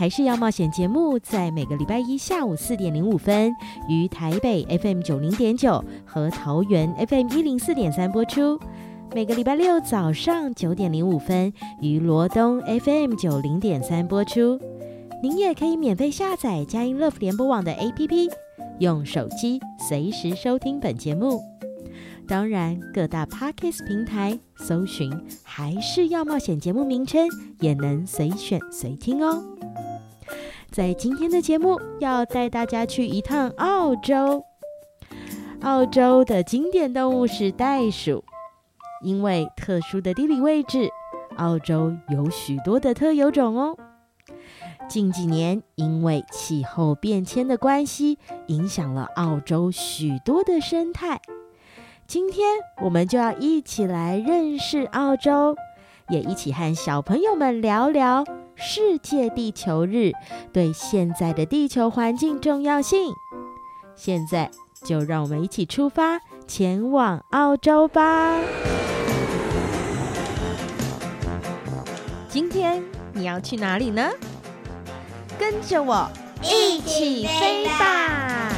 还是要冒险节目，在每个礼拜一下午四点零五分，于台北 FM 九零点九和桃园 FM 一零四点三播出；每个礼拜六早上九点零五分，于罗东 FM 九零点三播出。您也可以免费下载佳音乐福联播网的 APP，用手机随时收听本节目。当然，各大 Podcast 平台搜寻“还是要冒险”节目名称，也能随选随听哦。在今天的节目，要带大家去一趟澳洲。澳洲的经典动物是袋鼠，因为特殊的地理位置，澳洲有许多的特有种哦。近几年，因为气候变迁的关系，影响了澳洲许多的生态。今天，我们就要一起来认识澳洲，也一起和小朋友们聊聊。世界地球日对现在的地球环境重要性。现在就让我们一起出发，前往澳洲吧。今天你要去哪里呢？跟着我一起飞吧！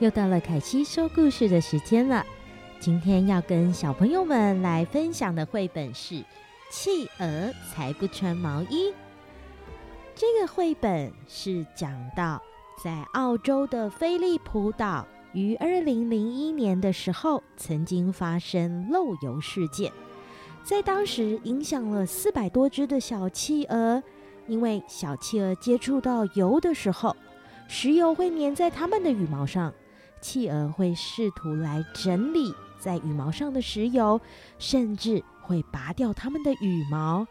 又到了凯西说故事的时间了。今天要跟小朋友们来分享的绘本是《企鹅才不穿毛衣》。这个绘本是讲到，在澳洲的菲利普岛，于二零零一年的时候，曾经发生漏油事件，在当时影响了四百多只的小企鹅。因为小企鹅接触到油的时候，石油会粘在它们的羽毛上。企鹅会试图来整理在羽毛上的石油，甚至会拔掉它们的羽毛。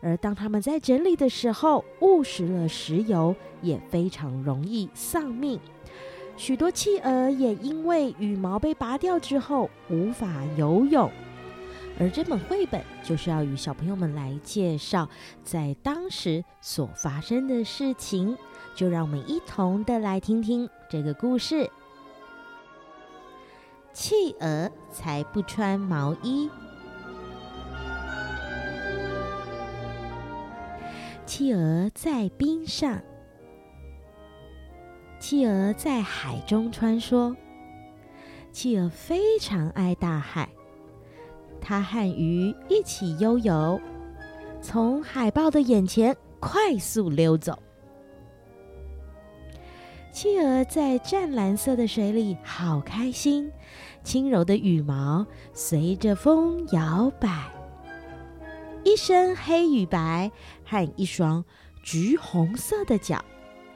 而当它们在整理的时候，误食了石油，也非常容易丧命。许多企鹅也因为羽毛被拔掉之后无法游泳。而这本绘本就是要与小朋友们来介绍在当时所发生的事情。就让我们一同的来听听这个故事。企鹅才不穿毛衣。企鹅在冰上，企鹅在海中穿梭。企鹅非常爱大海，它和鱼一起悠游，从海豹的眼前快速溜走。企鹅在湛蓝色的水里好开心，轻柔的羽毛随着风摇摆，一身黑与白和一双橘红色的脚，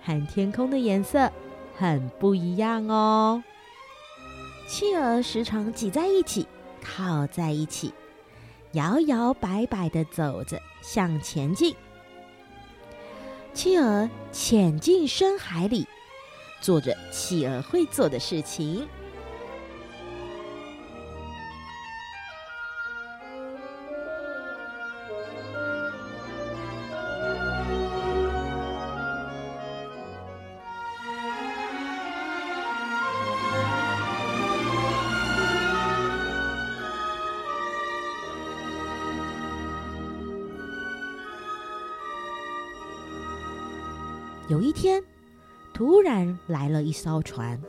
和天空的颜色很不一样哦。企鹅时常挤在一起，靠在一起，摇摇摆摆地走着，向前进。企鹅潜进深海里。做着企鹅会做的事情。有一天。突然来了一艘船，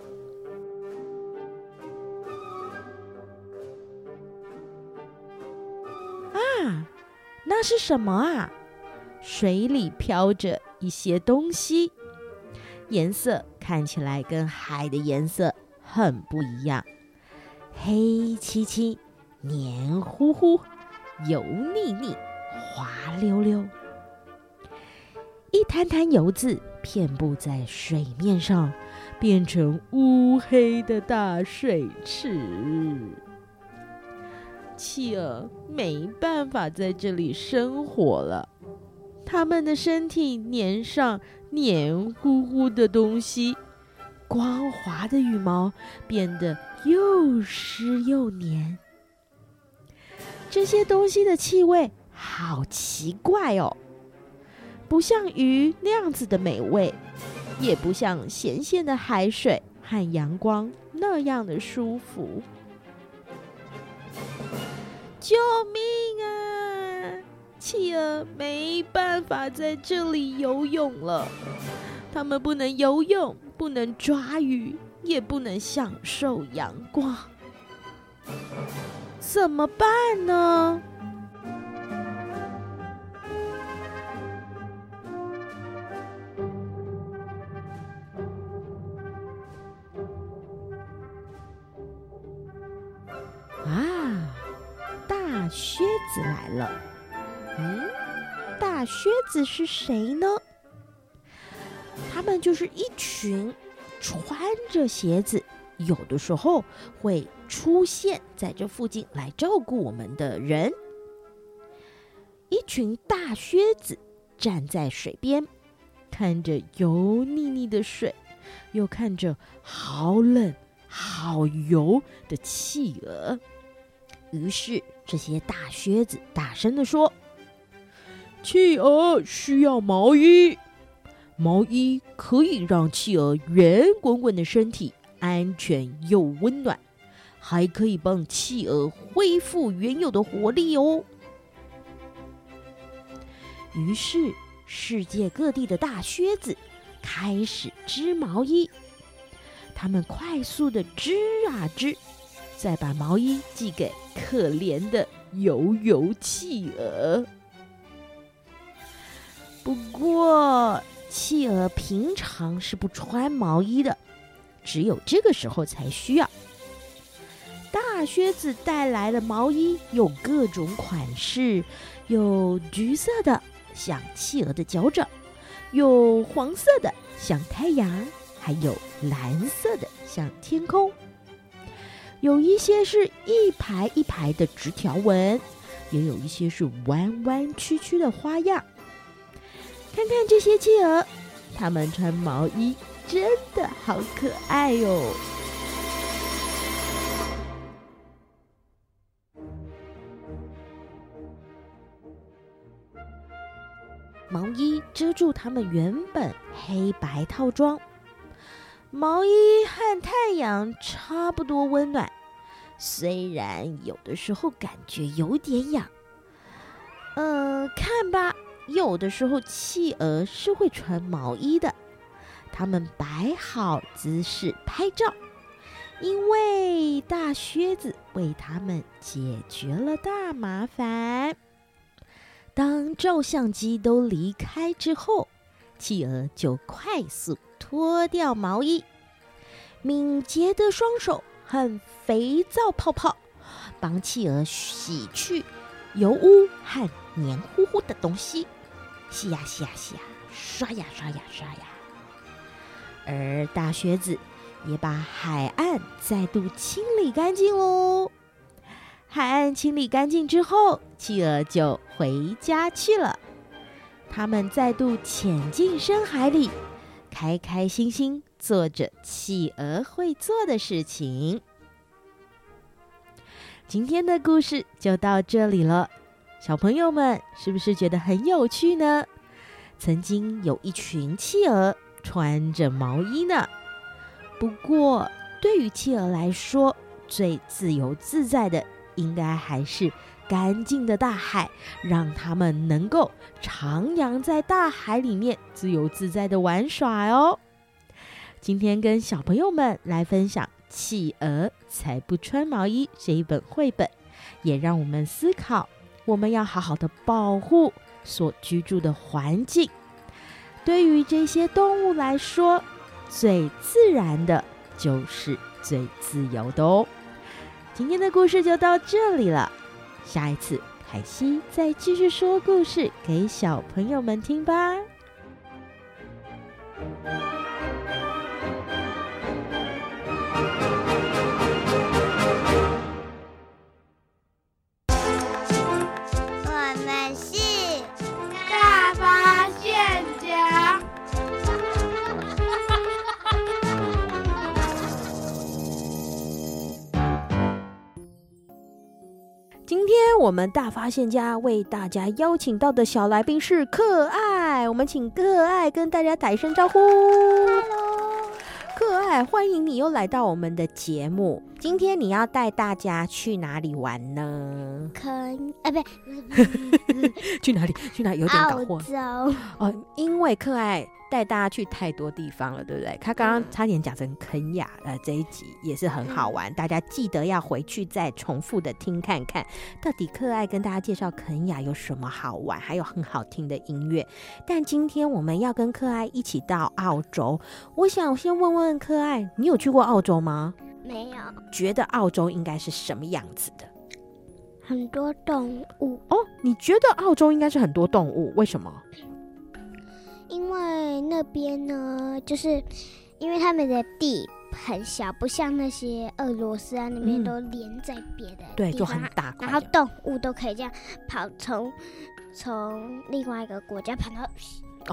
啊，那是什么啊？水里飘着一些东西，颜色看起来跟海的颜色很不一样，黑漆漆、黏糊糊、油腻腻、滑溜溜，一滩滩油渍。遍布在水面上，变成乌黑的大水池。企鹅没办法在这里生活了，它们的身体黏上黏糊糊的东西，光滑的羽毛变得又湿又黏。这些东西的气味好奇怪哦。不像鱼那样子的美味，也不像咸咸的海水和阳光那样的舒服。救命啊！企鹅没办法在这里游泳了，它们不能游泳，不能抓鱼，也不能享受阳光，怎么办呢？了，嗯，大靴子是谁呢？他们就是一群穿着鞋子，有的时候会出现在这附近来照顾我们的人。一群大靴子站在水边，看着油腻腻的水，又看着好冷、好油的企鹅，于是。这些大靴子大声地说：“企鹅需要毛衣，毛衣可以让企鹅圆滚滚的身体安全又温暖，还可以帮企鹅恢复原有的活力哦。”于是，世界各地的大靴子开始织毛衣，他们快速地织啊织。再把毛衣寄给可怜的油油企鹅。不过，企鹅平常是不穿毛衣的，只有这个时候才需要。大靴子带来了毛衣，有各种款式，有橘色的，像企鹅的脚掌；有黄色的，像太阳；还有蓝色的，像天空。有一些是一排一排的直条纹，也有一些是弯弯曲曲的花样。看看这些企鹅，它们穿毛衣真的好可爱哟！毛衣遮住它们原本黑白套装。毛衣和太阳差不多温暖，虽然有的时候感觉有点痒。嗯、呃，看吧，有的时候企鹅是会穿毛衣的。它们摆好姿势拍照，因为大靴子为它们解决了大麻烦。当照相机都离开之后，企鹅就快速脱掉毛衣，敏捷的双手和肥皂泡泡帮企鹅洗去油污和黏糊糊的东西，洗呀洗呀洗呀，刷呀刷呀刷呀。而大靴子也把海岸再度清理干净喽。海岸清理干净之后，企鹅就回家去了。他们再度潜进深海里，开开心心做着企鹅会做的事情。今天的故事就到这里了，小朋友们是不是觉得很有趣呢？曾经有一群企鹅穿着毛衣呢。不过，对于企鹅来说，最自由自在的，应该还是干净的大海，让他们能够徜徉在大海里面，自由自在的玩耍哦。今天跟小朋友们来分享《企鹅才不穿毛衣》这一本绘本，也让我们思考，我们要好好的保护所居住的环境。对于这些动物来说，最自然的就是最自由的哦。今天的故事就到这里了，下一次凯西再继续说故事给小朋友们听吧。我们大发现家为大家邀请到的小来宾是可爱，我们请可爱跟大家打一声招呼。Hello，可爱，欢迎你又来到我们的节目。今天你要带大家去哪里玩呢？肯，哎，去哪里？去哪里？有点搞混。澳洲哦，因为可爱。带大家去太多地方了，对不对？他刚刚差点讲成肯雅，呃，这一集也是很好玩，大家记得要回去再重复的听看看，到底可爱跟大家介绍肯雅有什么好玩，还有很好听的音乐。但今天我们要跟可爱一起到澳洲，我想先问问可爱，你有去过澳洲吗？没有。觉得澳洲应该是什么样子的？很多动物哦。你觉得澳洲应该是很多动物？为什么？因为那边呢，就是因为他们的地很小，不像那些俄罗斯啊那边都连在别的对，就很大。然后动物都可以这样跑，从从另外一个国家跑到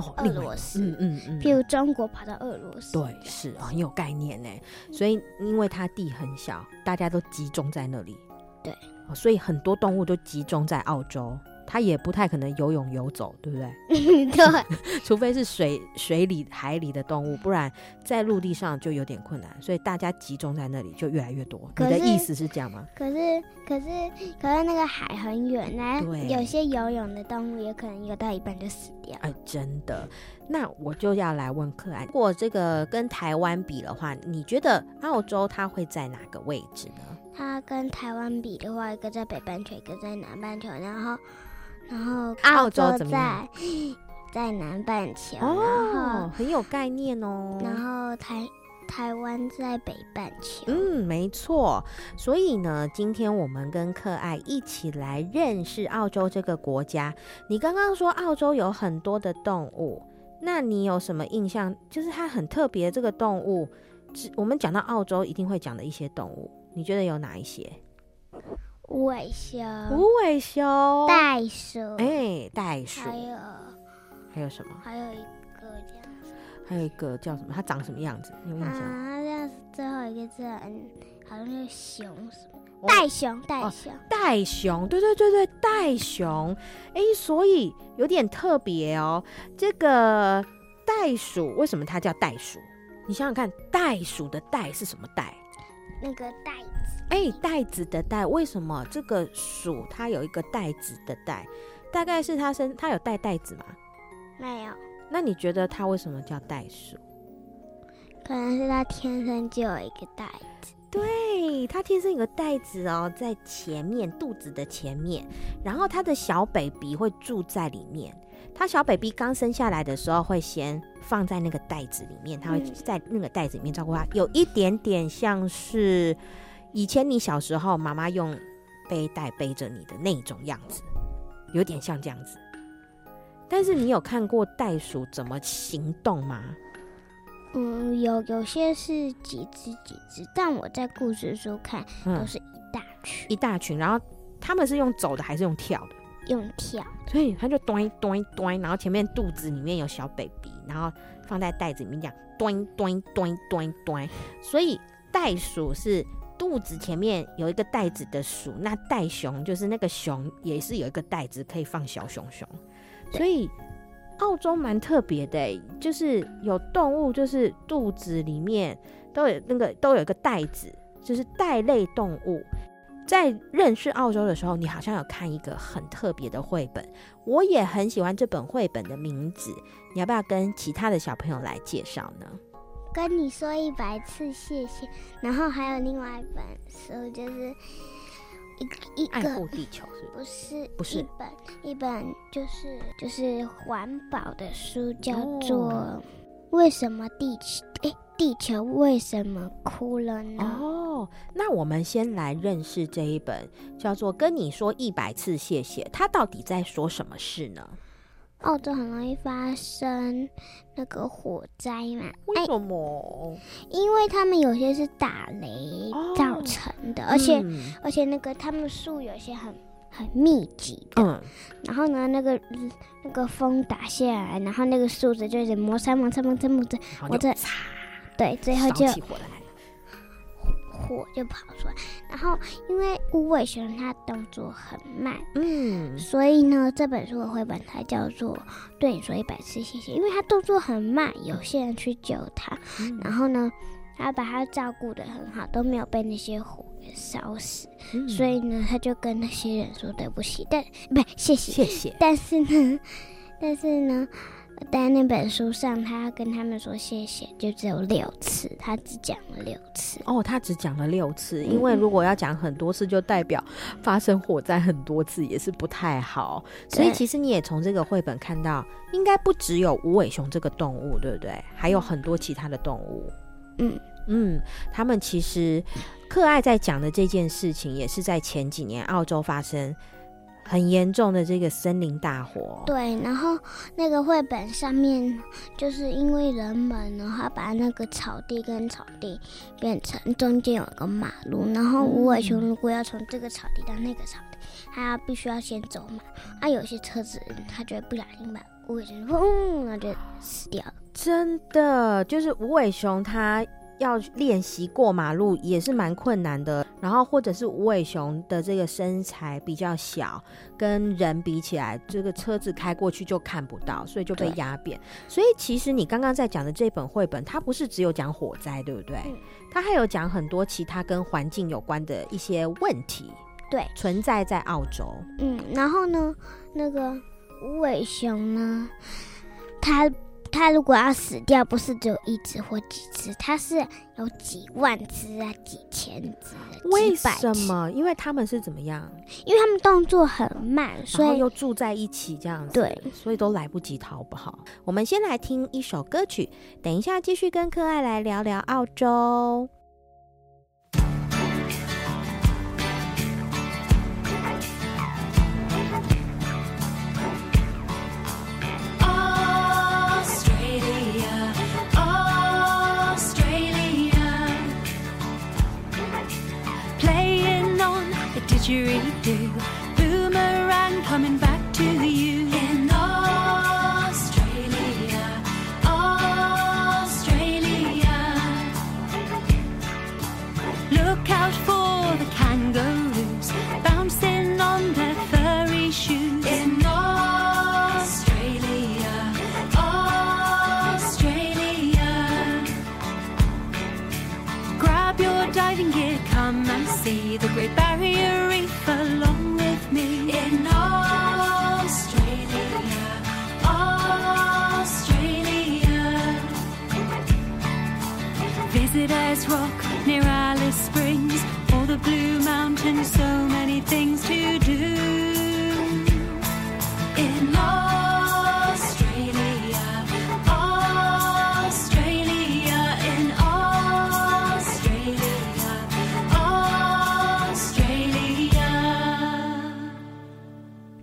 哦俄罗斯，嗯嗯嗯，譬如中国跑到俄罗斯，对，是啊，很有概念呢。所以因为它地很小，大家都集中在那里，对，所以很多动物都集中在澳洲。它也不太可能游泳游走，对不对？对，除非是水水里海里的动物，不然在陆地上就有点困难。所以大家集中在那里就越来越多。你的意思是这样吗？可是可是可是那个海很远呢，对，有些游泳的动物也可能游到一半就死掉。哎，真的。那我就要来问可爱，如果这个跟台湾比的话，你觉得澳洲它会在哪个位置呢？它跟台湾比的话，一个在北半球，一个在南半球，然后。然后澳洲在在南半球，哦，很有概念哦。然后台台湾在北半球，嗯，没错。所以呢，今天我们跟可爱一起来认识澳洲这个国家。你刚刚说澳洲有很多的动物，那你有什么印象？就是它很特别这个动物，我们讲到澳洲一定会讲的一些动物，你觉得有哪一些？无尾熊，无尾熊，袋鼠，哎、欸，袋鼠，还有还有什么？还有一个这样子，还有一个叫什么？它长什么样子？你有印象？啊，这样最后一个字，嗯，好像是熊什么？袋熊，袋熊，袋熊，对对对对，袋熊。哎、欸，所以有点特别哦。这个袋鼠为什么它叫袋鼠？你想想看，袋鼠的袋是什么袋？那个袋子。哎，袋子的袋，为什么这个鼠它有一个袋子的袋？大概是它身它有带袋子吗？没有。那你觉得它为什么叫袋鼠？可能是它天生就有一个袋子。对，对，它天生一个袋子哦，在前面肚子的前面，然后它的小 baby 会住在里面。它小 baby 刚生下来的时候，会先放在那个袋子里面，他会在那个袋子里面照顾他，有一点点像是以前你小时候妈妈用背带背着你的那种样子，有点像这样子。但是你有看过袋鼠怎么行动吗？嗯，有有些是几只几只，但我在故事书看都是一大群，嗯，一大群。然后他们是用走的还是用跳的？用跳。所以他就端端端，然后前面肚子里面有小 baby，然后放在袋子里面这样端端端端端。所以袋鼠是肚子前面有一个袋子的鼠，那袋熊就是那个熊也是有一个袋子可以放小熊熊，所以。澳洲蛮特别的，就是有动物，就是肚子里面都有那个都有一个袋子，就是袋类动物。在认识澳洲的时候，你好像有看一个很特别的绘本，我也很喜欢这本绘本的名字。你要不要跟其他的小朋友来介绍呢？跟你说一百次谢谢，然后还有另外一本书，就是。一一个爱护地球是不是？不是，一本一本就是就是环保的书，叫做《为什么地球哎、欸、地球为什么哭了呢？》哦，那我们先来认识这一本叫做《跟你说一百次谢谢》，它到底在说什么事呢？澳洲很容易发生那个火灾嘛？为什么？因为他们有些是打雷造成的，哦、而且、嗯、而且那个他们树有些很很密集的，嗯、然后呢，那个那个风打下来，然后那个树枝就一直摩擦摩擦摩擦摩擦，我这对，最后就。火就跑出来，然后因为无尾熊它动作很慢，嗯，所以呢，这本书的绘本它叫做《对你说一百次谢谢》，因为它动作很慢，有些人去救它，嗯、然后呢，他把他照顾的很好，都没有被那些火给烧死，嗯、所以呢，他就跟那些人说对不起，但不谢谢谢谢，但是呢，但是呢。在那本书上，他跟他们说谢谢，就只有六次，他只讲了六次。哦，他只讲了六次，因为如果要讲很多次，就代表发生火灾很多次，也是不太好。所以其实你也从这个绘本看到，应该不只有无尾熊这个动物，对不对？还有很多其他的动物。嗯嗯嗯，他们其实克爱在讲的这件事情，也是在前几年澳洲发生。很严重的这个森林大火，对，然后那个绘本上面就是因为人们然后把那个草地跟草地变成中间有一个马路，然后无尾熊如果要从这个草地到那个草地，他要必须要先走马，啊，有些车子它就会不小心把无尾熊砰，然后就死掉了。真的，就是无尾熊它。要练习过马路也是蛮困难的，然后或者是无尾熊的这个身材比较小，跟人比起来，这个车子开过去就看不到，所以就被压扁。所以其实你刚刚在讲的这本绘本，它不是只有讲火灾，对不对？嗯、它还有讲很多其他跟环境有关的一些问题，对，存在在澳洲。嗯，然后呢，那个无尾熊呢，它。它如果要死掉，不是只有一只或几只，它是有几万只啊，几千只。为什么？因为他们是怎么样？因为他们动作很慢，所以又住在一起这样子，对，所以都来不及逃跑。我们先来听一首歌曲，等一下继续跟可爱来聊聊澳洲。didgeridoo, boomerang coming back to you. In Australia, Australia. Look out for the kangaroos bouncing on their furry shoes. In Australia, Australia. Grab your diving gear, come and see the Great Barrier Reef. There's rock near Alice Springs, all the blue mountains, so many things to do. In Australia, Australia, in Australia, Australia.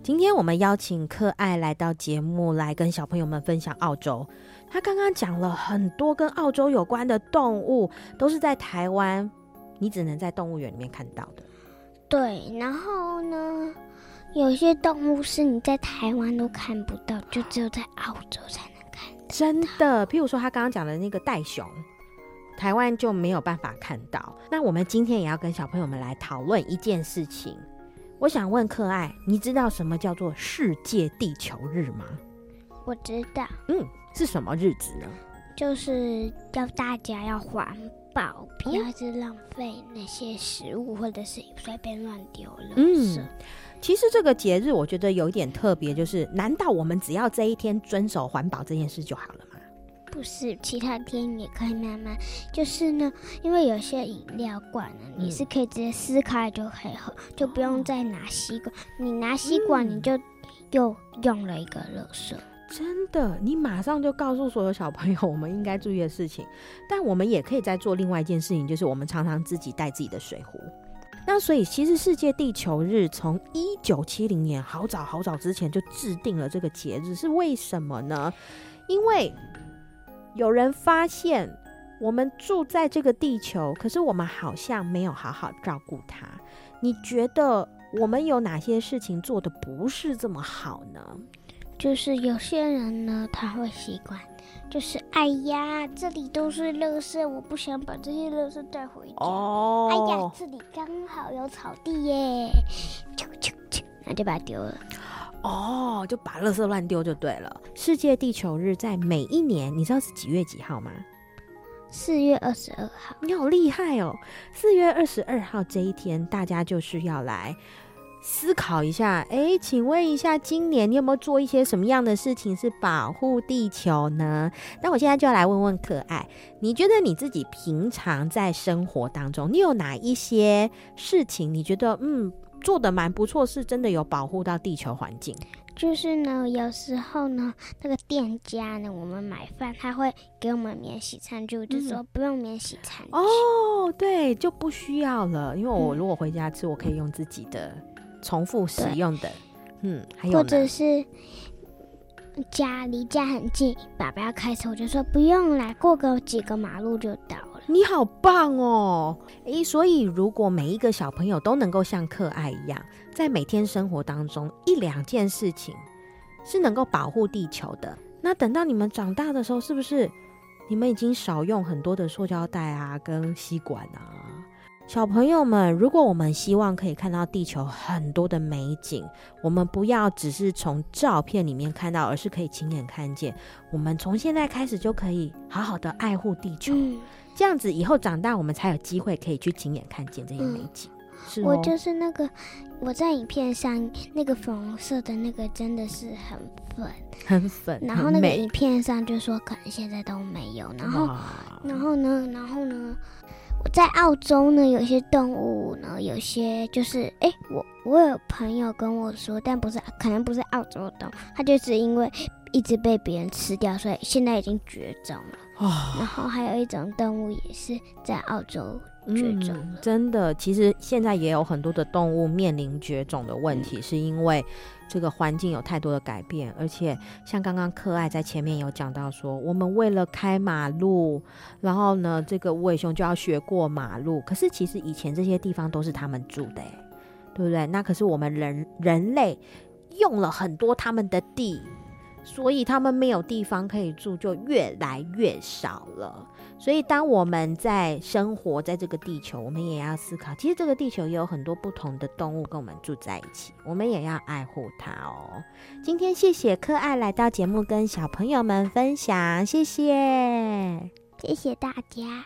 今天我们邀请柯爱来到节目，来跟小朋友们分享澳洲。他刚刚讲了很多跟澳洲有关的动物，都是在台湾，你只能在动物园里面看到的。对，然后呢，有些动物是你在台湾都看不到，就只有在澳洲才能看。真的，譬如说他刚刚讲的那个袋熊，台湾就没有办法看到。那我们今天也要跟小朋友们来讨论一件事情。我想问可爱，你知道什么叫做世界地球日吗？我知道。嗯。是什么日子呢？就是要大家要环保，不要去浪费那些食物，或者是随便乱丢垃圾。嗯，其实这个节日我觉得有一点特别，就是难道我们只要这一天遵守环保这件事就好了吗？不是，其他天也可以慢慢。就是呢，因为有些饮料罐呢，你是可以直接撕开就可以喝，嗯、就不用再拿吸管。你拿吸管，你就又用了一个垃圾。真的，你马上就告诉所有小朋友我们应该注意的事情。但我们也可以再做另外一件事情，就是我们常常自己带自己的水壶。那所以，其实世界地球日从一九七零年好早好早之前就制定了这个节日，是为什么呢？因为有人发现我们住在这个地球，可是我们好像没有好好照顾它。你觉得我们有哪些事情做得不是这么好呢？就是有些人呢，他会习惯，就是哎呀，这里都是垃圾，我不想把这些垃圾带回家。哦，哎呀，这里刚好有草地耶，啾啾啾，那就把它丢了。哦，就把垃圾乱丢就对了。世界地球日在每一年，你知道是几月几号吗？四月二十二号。你好厉害哦！四月二十二号这一天，大家就是要来。思考一下，哎，请问一下，今年你有没有做一些什么样的事情是保护地球呢？那我现在就要来问问可爱，你觉得你自己平常在生活当中，你有哪一些事情，你觉得嗯做的蛮不错，是真的有保护到地球环境？就是呢，有时候呢，那个店家呢，我们买饭他会给我们免洗餐具，就说不用免洗餐具。哦，对，就不需要了，因为我如果回家吃，我可以用自己的。重复使用的，嗯，还有或者是家离家很近，爸爸要开车，我就说不用来，过个几个马路就到了。你好棒哦！诶，所以如果每一个小朋友都能够像可爱一样，在每天生活当中一两件事情是能够保护地球的，那等到你们长大的时候，是不是你们已经少用很多的塑胶袋啊，跟吸管啊？小朋友们，如果我们希望可以看到地球很多的美景，我们不要只是从照片里面看到，而是可以亲眼看见。我们从现在开始就可以好好的爱护地球，嗯、这样子以后长大，我们才有机会可以去亲眼看见这些美景。嗯、是、哦，我就是那个我在影片上那个粉红色的那个，真的是很粉，很粉。然后那个影片上就说可能现在都没有，然后，然后呢，然后呢？我在澳洲呢，有些动物呢，有些就是，哎、欸，我我有朋友跟我说，但不是，可能不是澳洲的动物，它就是因为一直被别人吃掉，所以现在已经绝种了。哦、然后还有一种动物也是在澳洲绝种。嗯，真的，其实现在也有很多的动物面临绝种的问题，嗯、是因为。这个环境有太多的改变，而且像刚刚可爱在前面有讲到说，我们为了开马路，然后呢，这个无尾熊就要学过马路。可是其实以前这些地方都是他们住的，对不对？那可是我们人人类用了很多他们的地，所以他们没有地方可以住，就越来越少了。所以，当我们在生活在这个地球，我们也要思考，其实这个地球也有很多不同的动物跟我们住在一起，我们也要爱护它哦。今天谢谢可爱来到节目跟小朋友们分享，谢谢，谢谢大家。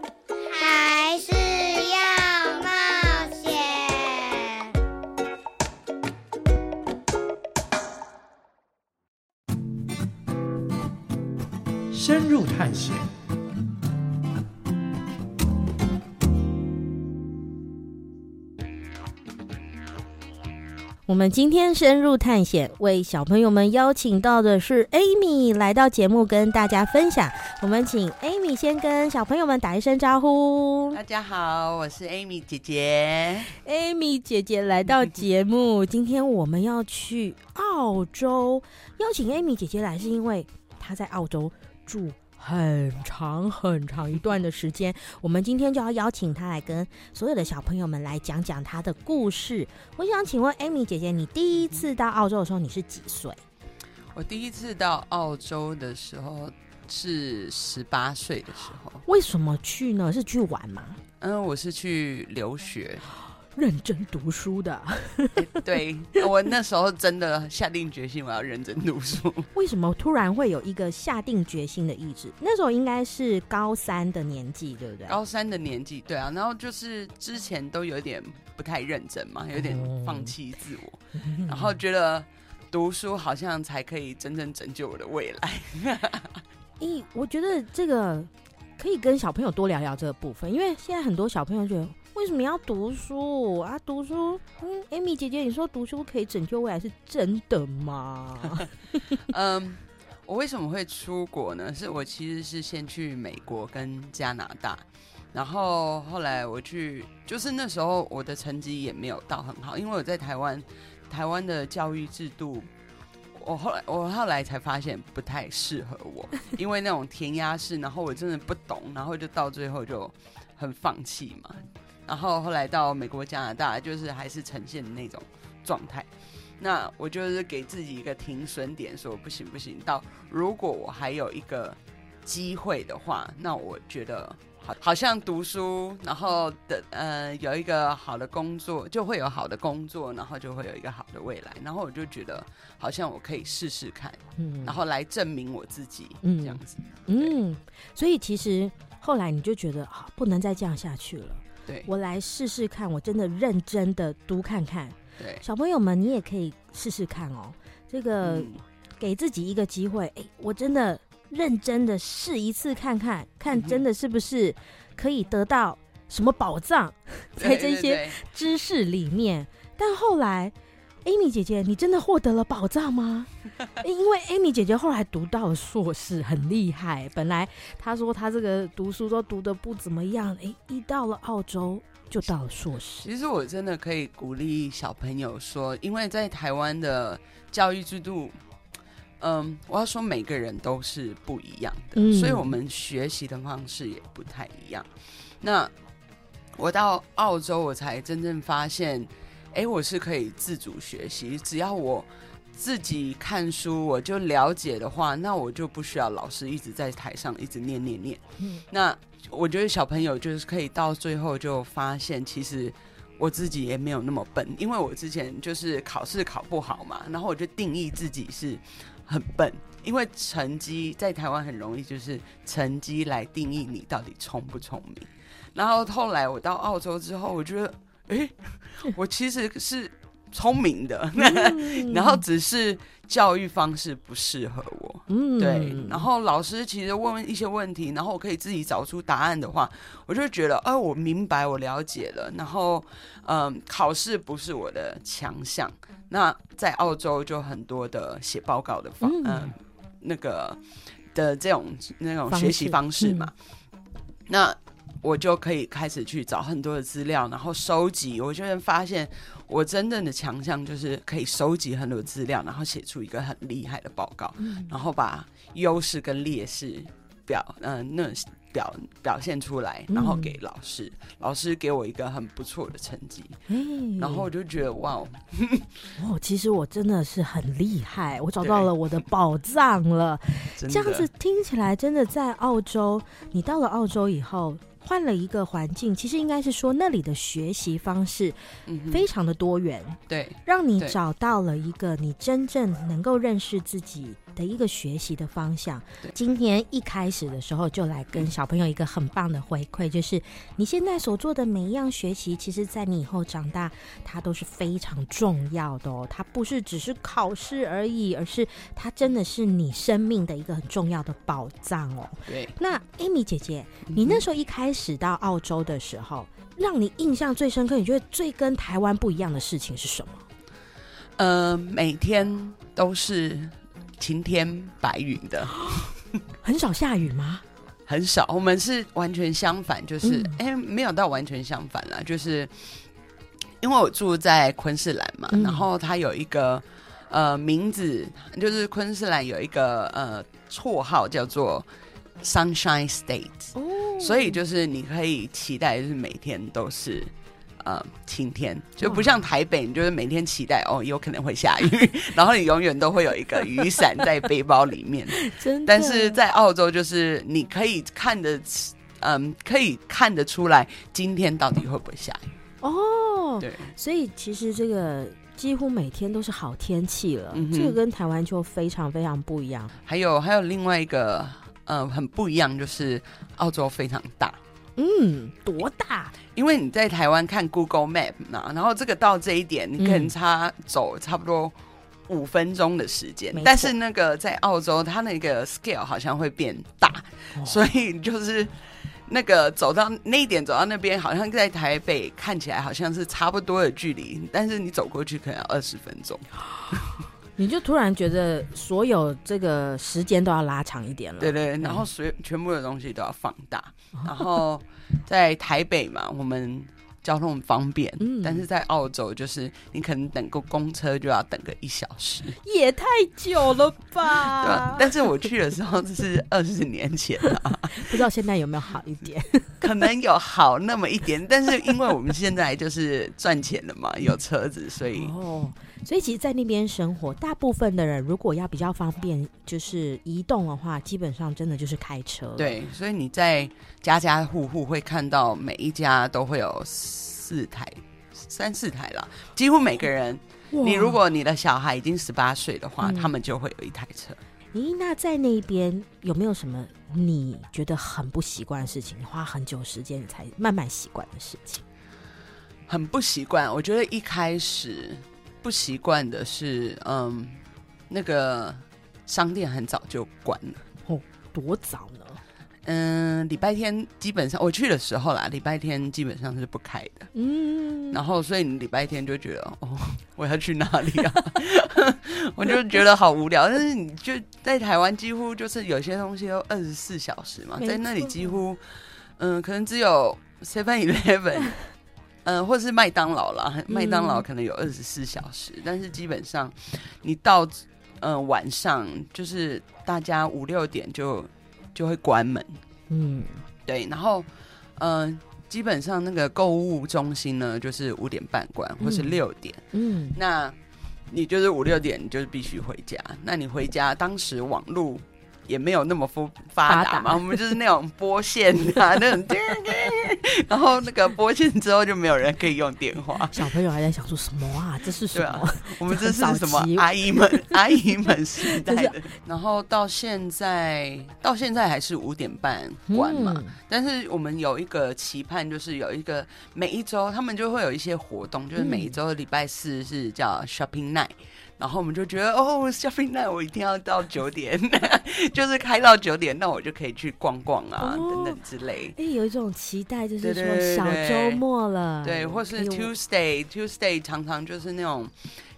深入探险。我们今天深入探险，为小朋友们邀请到的是 Amy 来到节目跟大家分享。我们请 Amy 先跟小朋友们打一声招呼。大家好，我是 Amy 姐姐。Amy 姐姐来到节目，今天我们要去澳洲，邀请 Amy 姐姐来是因为她在澳洲住。很长很长一段的时间，我们今天就要邀请他来跟所有的小朋友们来讲讲他的故事。我想请问艾米姐姐，你第一次到澳洲的时候你是几岁？我第一次到澳洲的时候是十八岁的时候。为什么去呢？是去玩吗？嗯，我是去留学。认真读书的，欸、对，我那时候真的下定决心，我要认真读书。为什么突然会有一个下定决心的意志？那时候应该是高三的年纪，对不对？高三的年纪，对啊。然后就是之前都有点不太认真嘛，有点放弃自我，嗯、然后觉得读书好像才可以真正拯救我的未来。咦，我觉得这个可以跟小朋友多聊聊这个部分，因为现在很多小朋友觉得。为什么要读书啊？读书，嗯，Amy 姐姐，你说读书可以拯救未来，是真的吗？嗯，我为什么会出国呢？是我其实是先去美国跟加拿大，然后后来我去，就是那时候我的成绩也没有到很好，因为我在台湾，台湾的教育制度，我后来我后来才发现不太适合我，因为那种填鸭式，然后我真的不懂，然后就到最后就很放弃嘛。然后后来到美国、加拿大，就是还是呈现的那种状态。那我就是给自己一个停损点，说不行不行。到如果我还有一个机会的话，那我觉得好，好像读书，然后的呃有一个好的工作，就会有好的工作，然后就会有一个好的未来。然后我就觉得好像我可以试试看，嗯，然后来证明我自己，嗯，这样子，嗯。所以其实后来你就觉得啊，不能再这样下去了。对，我来试试看，我真的认真的读看看。对，小朋友们，你也可以试试看哦。这个、嗯、给自己一个机会，哎，我真的认真的试一次看看，看真的是不是可以得到什么宝藏，在这些知识里面。但后来。Amy 姐姐，你真的获得了宝藏吗？因为 Amy 姐姐后来读到了硕士，很厉害。本来她说她这个读书都读的不怎么样，哎，一到了澳洲就到了硕士。其实我真的可以鼓励小朋友说，因为在台湾的教育制度，嗯，我要说每个人都是不一样的，嗯，所以我们学习的方式也不太一样。那我到澳洲，我才真正发现。哎，我是可以自主学习，只要我自己看书，我就了解的话，那我就不需要老师一直在台上一直念念念。嗯，那我觉得小朋友就是可以到最后就发现，其实我自己也没有那么笨，因为我之前就是考试考不好嘛，然后我就定义自己是很笨，因为成绩在台湾很容易就是成绩来定义你到底聪不聪明。然后后来我到澳洲之后，我觉得。哎，我其实是聪明的，嗯、然后只是教育方式不适合我。嗯，对。然后老师其实问一些问题，然后我可以自己找出答案的话，我就觉得，哎、呃，我明白，我了解了。然后，嗯、呃，考试不是我的强项。那在澳洲就很多的写报告的方，嗯、呃，那个的这种那种学习方式嘛。嗯、那。我就可以开始去找很多的资料，然后收集。我就会发现，我真正的强项就是可以收集很多资料，然后写出一个很厉害的报告，嗯、然后把优势跟劣势表，嗯、呃，那表表现出来，然后给老师，嗯、老师给我一个很不错的成绩，欸、然后我就觉得哇哦，哦，其实我真的是很厉害，我找到了我的宝藏了。这样子听起来，真的在澳洲，你到了澳洲以后。换了一个环境，其实应该是说那里的学习方式非常的多元，嗯、对，让你找到了一个你真正能够认识自己的一个学习的方向。今天一开始的时候就来跟小朋友一个很棒的回馈，就是你现在所做的每一样学习，其实在你以后长大，它都是非常重要的哦。它不是只是考试而已，而是它真的是你生命的一个很重要的宝藏哦。对，那 Amy 姐姐，你那时候一开始到澳洲的时候，让你印象最深刻，你觉得最跟台湾不一样的事情是什么？呃，每天都是。晴天白云的，很少下雨吗？很少，我们是完全相反，就是哎、嗯欸，没有到完全相反啦，就是因为我住在昆士兰嘛，嗯、然后它有一个呃名字，就是昆士兰有一个呃绰号叫做 Sunshine State，、哦、所以就是你可以期待，就是每天都是。呃，晴天就不像台北，你就是每天期待哦，有可能会下雨，然后你永远都会有一个雨伞在背包里面。真的。但是在澳洲，就是你可以看得，嗯，可以看得出来今天到底会不会下雨。哦，对，所以其实这个几乎每天都是好天气了，嗯。这个跟台湾就非常非常不一样。还有还有另外一个，呃，很不一样，就是澳洲非常大。嗯，多大？因为你在台湾看 Google Map 嘛，然后这个到这一点，你可能差走差不多五分钟的时间。嗯、但是那个在澳洲，它那个 scale 好像会变大，哦、所以就是那个走到那一点，走到那边，好像在台北看起来好像是差不多的距离，但是你走过去可能要二十分钟。你就突然觉得所有这个时间都要拉长一点了，对对，然后所有全部的东西都要放大，然后在台北嘛，我们交通很方便，嗯，但是在澳洲就是你可能等个公车就要等个一小时，也太久了吧？对吧？但是我去的时候是 二十年前了，不知道现在有没有好一点？可能有好那么一点，但是因为我们现在就是赚钱了嘛，有车子，所以哦。所以其实，在那边生活，大部分的人如果要比较方便，就是移动的话，基本上真的就是开车。对，所以你在家家户户会看到每一家都会有四台、三四台了，几乎每个人。你如果你的小孩已经十八岁的话，嗯、他们就会有一台车。咦，那在那边有没有什么你觉得很不习惯的事情？你花很久时间你才慢慢习惯的事情？很不习惯，我觉得一开始。不习惯的是，嗯，那个商店很早就关了。哦，多早呢？嗯，礼拜天基本上我去的时候啦，礼拜天基本上是不开的。嗯，然后所以你礼拜天就觉得，哦，我要去哪里啊？我就觉得好无聊。但是你就在台湾，几乎就是有些东西都二十四小时嘛，在那里几乎，嗯，可能只有 Seven Eleven。嗯、呃，或者是麦当劳啦，麦当劳可能有二十四小时，嗯、但是基本上你到嗯、呃、晚上，就是大家五六点就就会关门。嗯，对，然后嗯、呃，基本上那个购物中心呢，就是五点半关，或是六点。嗯，嗯那你就是五六点，你就是必须回家。那你回家，当时网路。也没有那么发发达嘛，我们就是那种拨线啊，那种，然后那个拨线之后就没有人可以用电话。小朋友还在想说什么啊？这是什么？啊、我们这是 什么？阿姨们，阿姨们时代的。然后到现在，到现在还是五点半关嘛。嗯、但是我们有一个期盼，就是有一个每一周他们就会有一些活动，就是每一周的礼拜四是叫 Shopping Night。然后我们就觉得哦，shopping night 我一定要到九点，就是开到九点，那我就可以去逛逛啊，哦、等等之类。哎，有一种期待，就是说小周末了，对，对，或是 Tuesday，Tuesday、哎、常常就是那种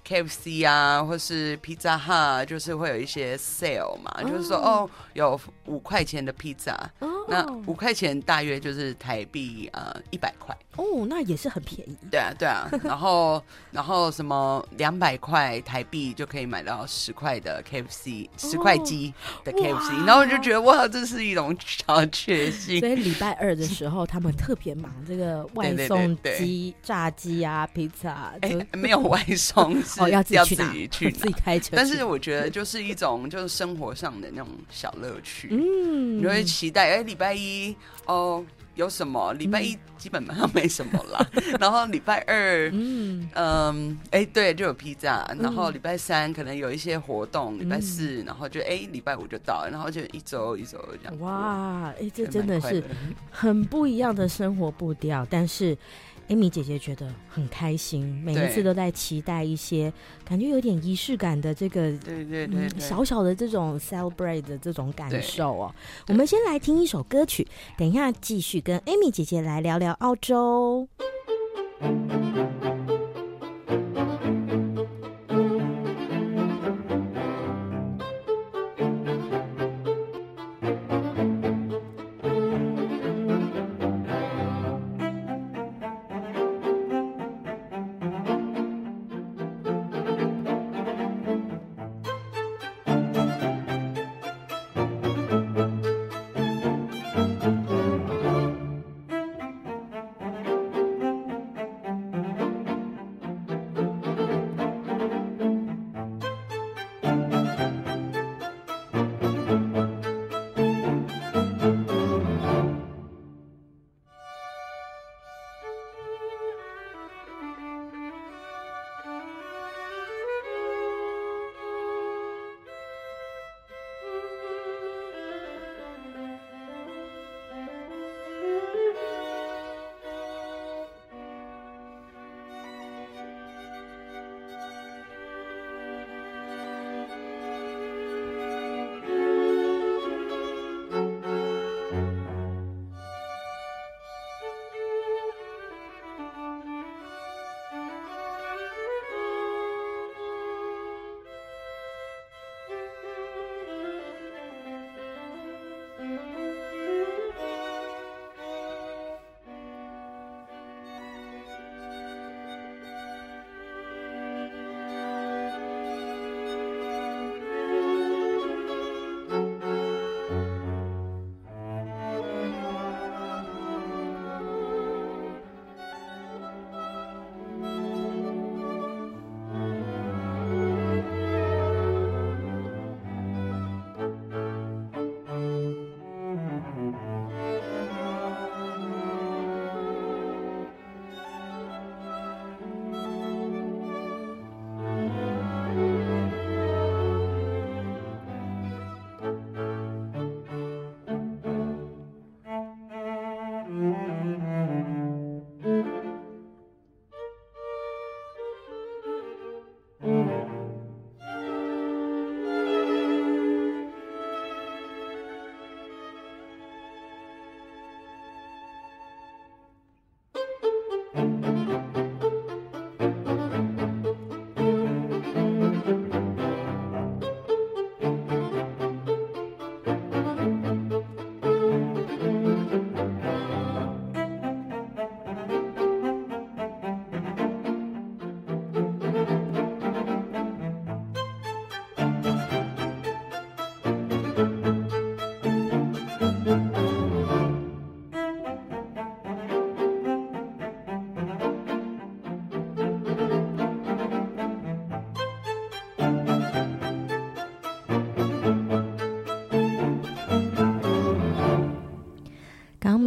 KFC 啊，或是 Pizza Hut，就是会有一些 sale 嘛，哦、就是说哦，有五块钱的披萨。哦那五块钱大约就是台币呃一百块。哦，那也是很便宜。对啊，对啊。然后，然后什么两百块台币就可以买到十块的 KFC，十块鸡的 KFC。然后我就觉得哇，这是一种小确幸。所以礼拜二的时候，他们特别忙这个外送鸡、炸鸡啊、披萨。哎，没有外送，哦，要自己去自己去 自己开车。但是我觉得就是一种就是生活上的那种小乐趣。嗯，你会期待哎，礼拜一哦。有什么？礼拜一基本上没什么啦，嗯、然后礼拜二，嗯嗯，哎、欸，对，就有披萨，然后礼拜三可能有一些活动，礼、嗯、拜四，然后就哎，礼、欸、拜五就到，然后就一周一周这样。哇，哎、欸，这真的是很不一样的生活步调，但是。Amy 姐姐觉得很开心，每一次都在期待一些感觉有点仪式感的这个，对对对，对、嗯，小小的这种 celebrate 的这种感受哦。我们先来听一首歌曲，等一下继续跟艾米姐姐来聊聊澳洲。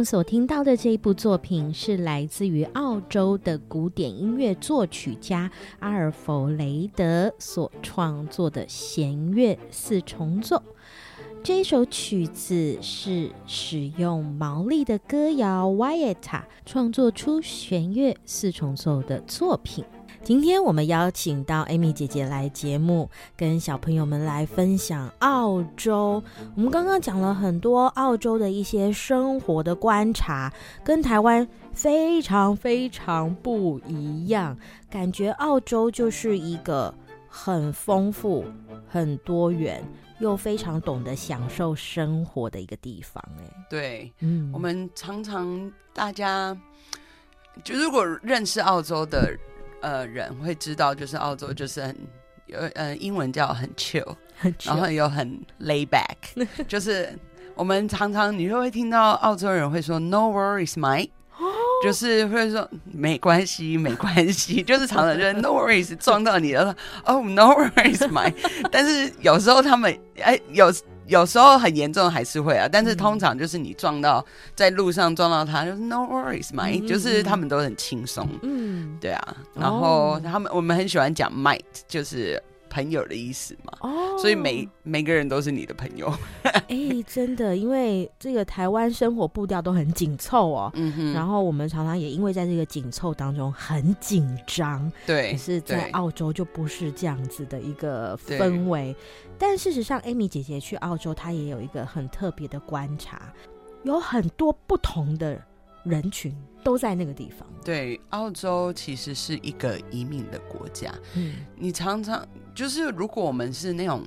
所听到的这一部作品是来自于澳洲的古典音乐作曲家阿尔弗雷德所创作的弦乐四重奏。这一首曲子是使用毛利的歌谣 Waiata 创作出弦乐四重奏的作品。今天我们邀请到 Amy 姐姐来节目，跟小朋友们来分享澳洲。我们刚刚讲了很多澳洲的一些生活的观察，跟台湾非常非常不一样。感觉澳洲就是一个很丰富、很多元，又非常懂得享受生活的一个地方。哎，对，嗯，我们常常大家就如果认识澳洲的呃人会知道，就是澳洲就是很有呃英文叫很 chill，很 chill，然后又很 lay back，就是我们常常你就会听到澳洲人会说 No worries, mate。就是会说没关系，没关系，就是常常就是 no worries 撞到你了，哦、oh, no worries my，但是有时候他们哎有有时候很严重还是会啊，但是通常就是你撞到在路上撞到他就是 no worries my，、嗯、就是他们都很轻松，嗯，对啊，然后他们我们很喜欢讲 might 就是。朋友的意思嘛，哦，所以每每个人都是你的朋友。哎、欸，真的，因为这个台湾生活步调都很紧凑哦，嗯哼，然后我们常常也因为在这个紧凑当中很紧张，对，可是在澳洲就不是这样子的一个氛围。但事实上，Amy 姐姐去澳洲，她也有一个很特别的观察，有很多不同的人群。都在那个地方。对，澳洲其实是一个移民的国家。嗯，你常常就是，如果我们是那种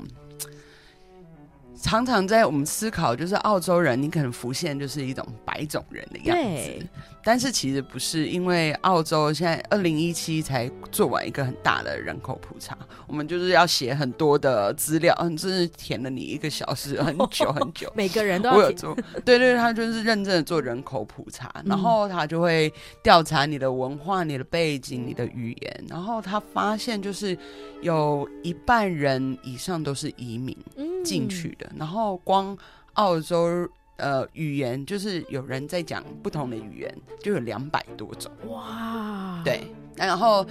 常常在我们思考，就是澳洲人，你可能浮现就是一种白种人的样子。但是其实不是，因为澳洲现在二零一七才做完一个很大的人口普查，我们就是要写很多的资料，嗯，真是填了你一个小时，很久很久。每个人都要我有做，对对，他就是认真的做人口普查，然后他就会调查你的文化、你的背景、你的语言，然后他发现就是有一半人以上都是移民进去的，然后光澳洲。呃，语言就是有人在讲不同的语言，就有两百多种。哇，对，然后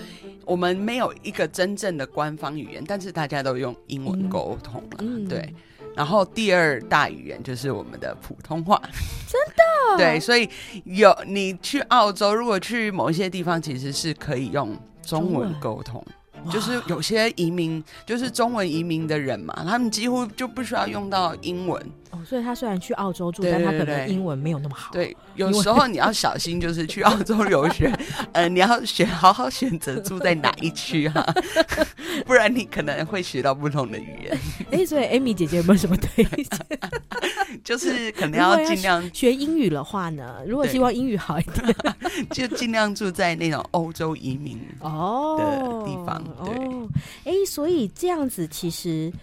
我们没有一个真正的官方语言，但是大家都用英文沟通了。嗯，对。然后第二大语言就是我们的普通话。真的？对，所以有你去澳洲，如果去某一些地方，其实是可以用中文沟通。就是有些移民，就是中文移民的人嘛，他们几乎就不需要用到英文。哦，所以他虽然去澳洲住，对对对对，但他可能英文没有那么好。对，有时候你要小心，就是去澳洲留学，呃，你要选好好选择住在哪一区哈、啊，不然你可能会学到不同的语言。哎、欸，所以 Amy 姐姐有没有什么推荐？就是可能要尽量要学英语的话呢，如果希望英语好一点，就尽量住在那种欧洲移民哦的地方。哦、对，哎、欸，所以这样子其实。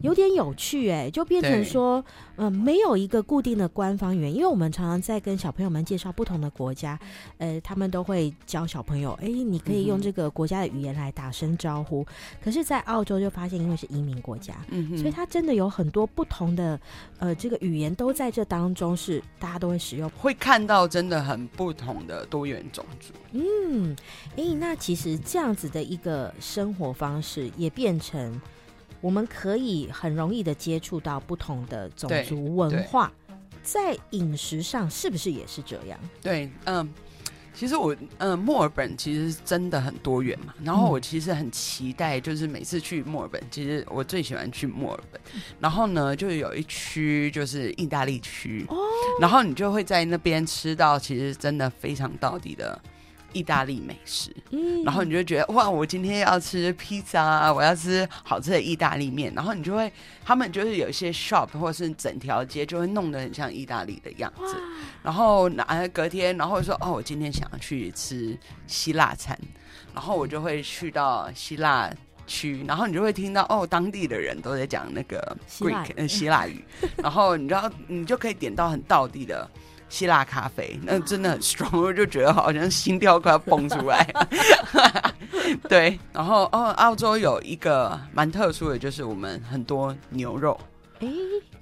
有点有趣哎，就变成说，呃，没有一个固定的官方语言，因为我们常常在跟小朋友们介绍不同的国家，呃，他们都会教小朋友，哎，你可以用这个国家的语言来打声招呼。嗯、可是，在澳洲就发现，因为是移民国家，嗯，所以它真的有很多不同的，呃，这个语言都在这当中是大家都会使用，会看到真的很不同的多元种族。嗯，哎，那其实这样子的一个生活方式也变成。我们可以很容易的接触到不同的种族文化，在饮食上是不是也是这样？对，嗯，其实我，嗯，墨尔本其实真的很多元嘛。然后我其实很期待，就是每次去墨尔本，其实我最喜欢去墨尔本。然后呢，就有一区就是意大利区，哦，然后你就会在那边吃到其实真的非常到底的。意大利美食，嗯，然后你就觉得哇，我今天要吃披萨，我要吃好吃的意大利面，然后你就会，他们就是有一些 shop 或是整条街就会弄得很像意大利的样子，然后拿隔天，然后说哦，我今天想要去吃希腊餐，然后我就会去到希腊区，然后你就会听到哦，当地的人都在讲那个 Greek 呃希腊语，然后你知道你就可以点到很道地的。希腊咖啡，那真的很 strong，我就觉得好像心跳快要蹦出来。对，然后哦，澳洲有一个蛮特殊的，就是我们很多牛肉，欸、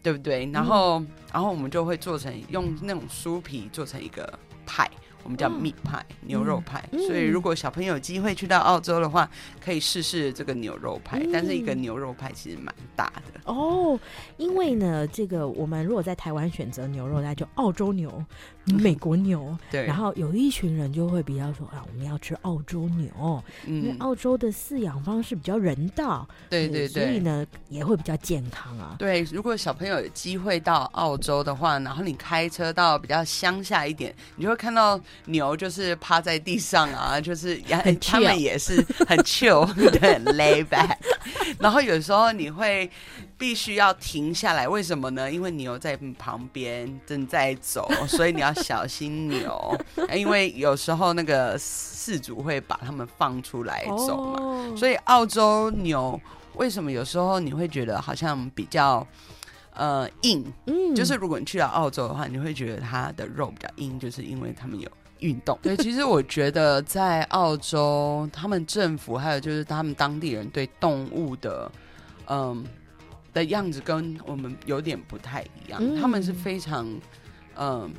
对不对？然后，嗯、然后我们就会做成用那种酥皮做成一个派。我们叫 meat pie、嗯、牛肉派，嗯、所以如果小朋友有机会去到澳洲的话，可以试试这个牛肉派。嗯、但是一个牛肉派其实蛮大的哦，因为呢，这个我们如果在台湾选择牛肉，那就澳洲牛。美国牛，对，然后有一群人就会比较说啊，我们要吃澳洲牛，嗯，因为澳洲的饲养方式比较人道，对对对，所以呢也会比较健康啊。对，如果小朋友有机会到澳洲的话，然后你开车到比较乡下一点，你就会看到牛就是趴在地上啊，就是也他们也是很 chill，对，很 lay back，然后有时候你会必须要停下来，为什么呢？因为牛在旁边正在走，所以你要小心牛。因为有时候那个饲主会把它们放出来走嘛，哦、所以澳洲牛为什么有时候你会觉得好像比较呃硬？嗯，就是如果你去了澳洲的话，你会觉得它的肉比较硬，就是因为他们有。运动 对，其实我觉得在澳洲，他们政府还有就是他们当地人对动物的，嗯的样子跟我们有点不太一样。嗯、他们是非常嗯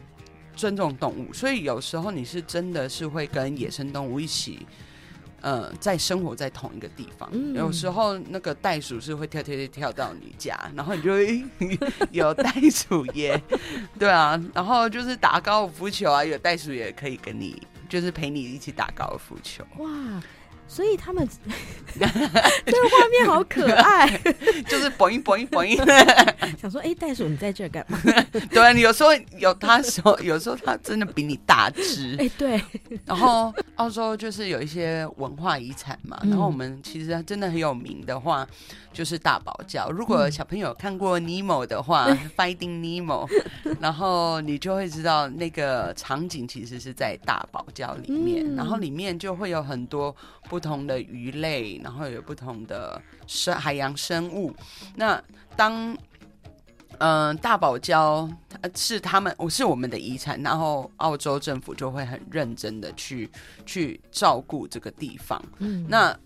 尊重动物，所以有时候你是真的是会跟野生动物一起。呃，在生活在同一个地方，嗯、有时候那个袋鼠是会跳跳跳跳到你家，然后你就会 有袋鼠耶，对啊，然后就是打高尔夫球啊，有袋鼠也可以跟你，就是陪你一起打高尔夫球。哇！所以他们 这个画面好可爱，就是嘣一嘣一嘣一，想说，哎、欸，袋鼠你在这干嘛？对，你有时候有它时候，有时候它真的比你大只。哎、欸，对。然后澳洲就是有一些文化遗产嘛，然后我们其实真的很有名的话。就是大堡礁。如果小朋友看过尼莫的话，嗯《Finding Nemo》，然后你就会知道那个场景其实是在大堡礁里面，嗯、然后里面就会有很多不同的鱼类，然后有不同的生海洋生物。那当嗯、呃、大堡礁是他们，我是我们的遗产，然后澳洲政府就会很认真的去去照顾这个地方。嗯，那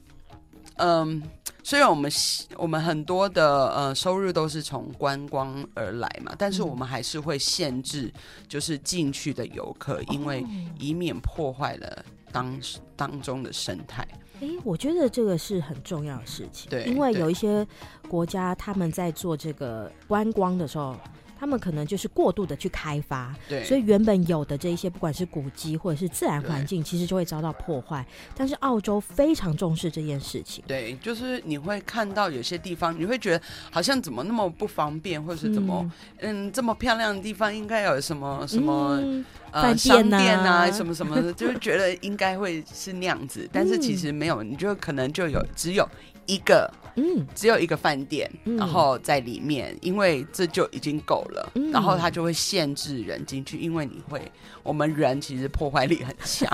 嗯。虽然我们我们很多的呃收入都是从观光而来嘛，但是我们还是会限制就是进去的游客，因为以免破坏了当当中的生态。哎，我觉得这个是很重要的事情，对，因为有一些国家他们在做这个观光的时候。他们可能就是过度的去开发，对，所以原本有的这一些，不管是古迹或者是自然环境，其实就会遭到破坏。但是澳洲非常重视这件事情，对，就是你会看到有些地方，你会觉得好像怎么那么不方便，或者是怎么，嗯，嗯，这么漂亮的地方应该有什么什么、嗯、呃商店啊，什么什么的，就是觉得应该会是那样子，但是其实没有，你就可能就有只有一个。嗯，只有一个饭店，嗯、然后在里面，因为这就已经够了，嗯、然后他就会限制人进去，因为你会，我们人其实破坏力很强，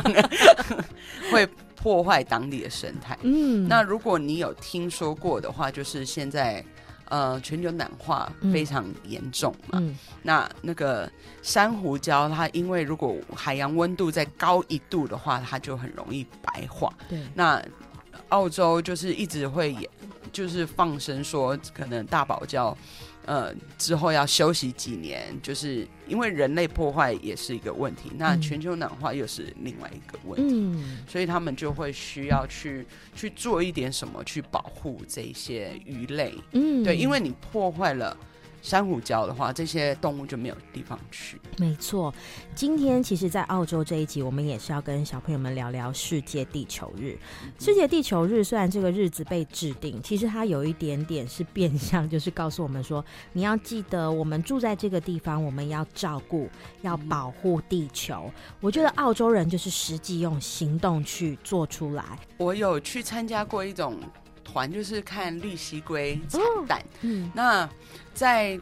会破坏当地的生态。嗯，那如果你有听说过的话，就是现在呃全球暖化非常严重嘛，嗯、那那个珊瑚礁它因为如果海洋温度再高一度的话，它就很容易白化。对，那澳洲就是一直会演。就是放声说，可能大堡礁，呃，之后要休息几年，就是因为人类破坏也是一个问题，那全球暖化又是另外一个问题，嗯，所以他们就会需要去去做一点什么去保护这些鱼类，嗯，对，因为你破坏了。珊瑚礁的话，这些动物就没有地方去。没错，今天其实，在澳洲这一集，我们也是要跟小朋友们聊聊世界地球日。嗯、世界地球日虽然这个日子被制定，其实它有一点点是变相，就是告诉我们说，你要记得，我们住在这个地方，我们要照顾、要保护地球。嗯、我觉得澳洲人就是实际用行动去做出来。我有去参加过一种。团就是看绿蜥龟产蛋，哦、嗯，那在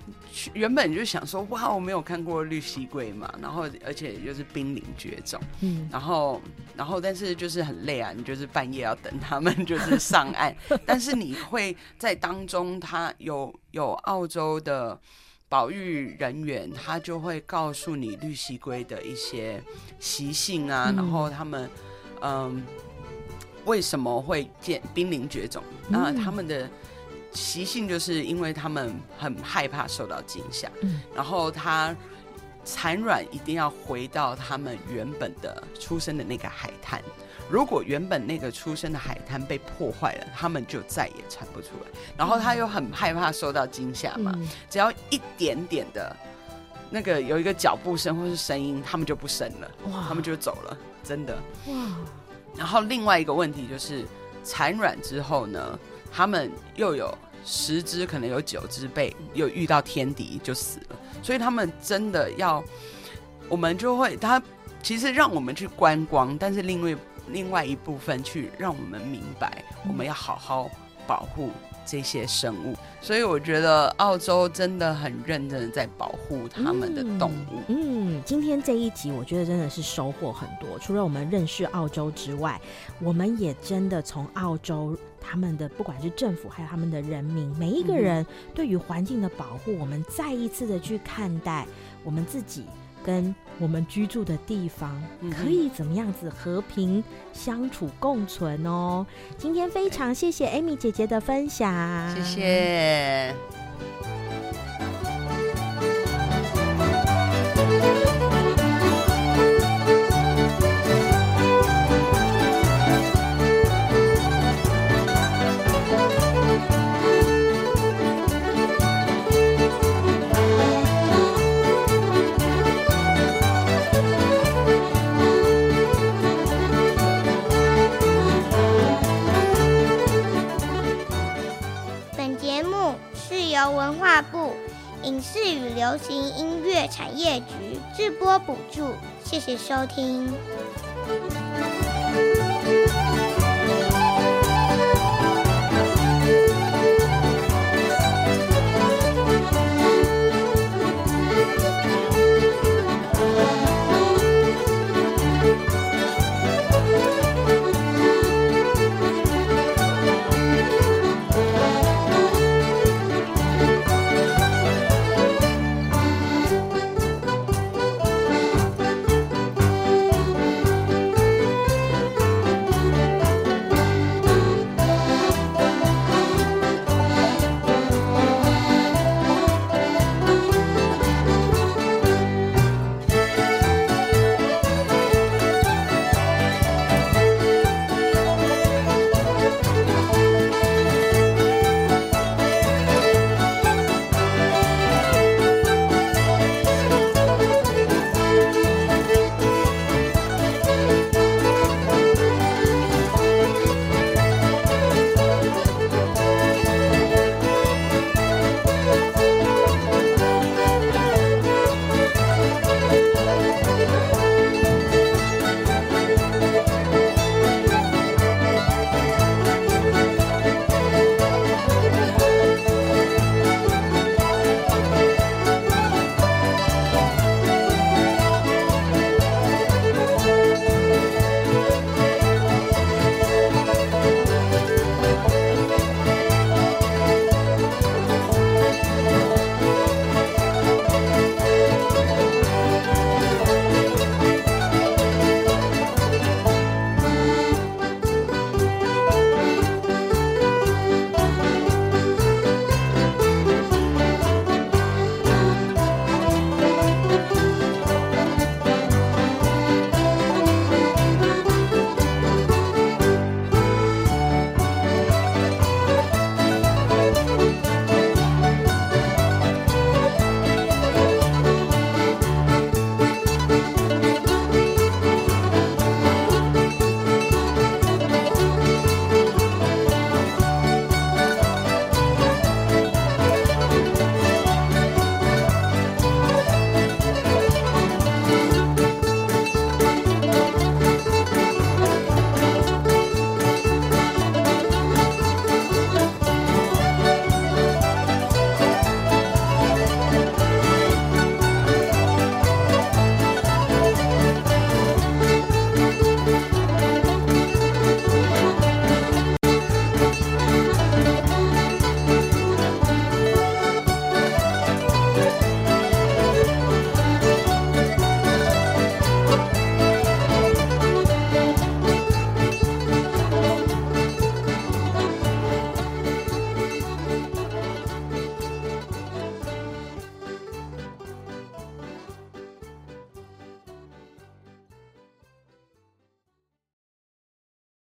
原本就想说，哇，我没有看过绿蜥龟嘛，然后而且就是濒临绝种，嗯，然后然后但是就是很累啊，你就是半夜要等他们 就是上岸，但是你会在当中，他有有澳洲的保育人员，他就会告诉你绿蜥龟的一些习性啊，嗯、然后他们嗯。为什么会见濒临绝种？那他们的习性就是因为他们很害怕受到惊吓，嗯、然后它产卵一定要回到他们原本的出生的那个海滩。如果原本那个出生的海滩被破坏了，他们就再也产不出来。然后他又很害怕受到惊吓嘛，嗯、只要一点点的那个有一个脚步声或是声音，他们就不生了，哇他们就走了，真的。哇然后另外一个问题就是，产卵之后呢，他们又有十只，可能有九只被又遇到天敌就死了，所以他们真的要，我们就会他其实让我们去观光，但是另外另外一部分去让我们明白，我们要好好保护这些生物。所以我觉得澳洲真的很认真的在保护他们的动物。嗯，嗯，今天这一集我觉得真的是收获很多。除了我们认识澳洲之外，我们也真的从澳洲他们的不管是政府还有他们的人民，每一个人对于环境的保护，我们再一次的去看待我们自己。跟我们居住的地方可以怎么样子和平相处共存哦？今天非常谢谢 Amy 姐姐的分享，谢谢。影视与流行音乐产业局制播补助，谢谢收听。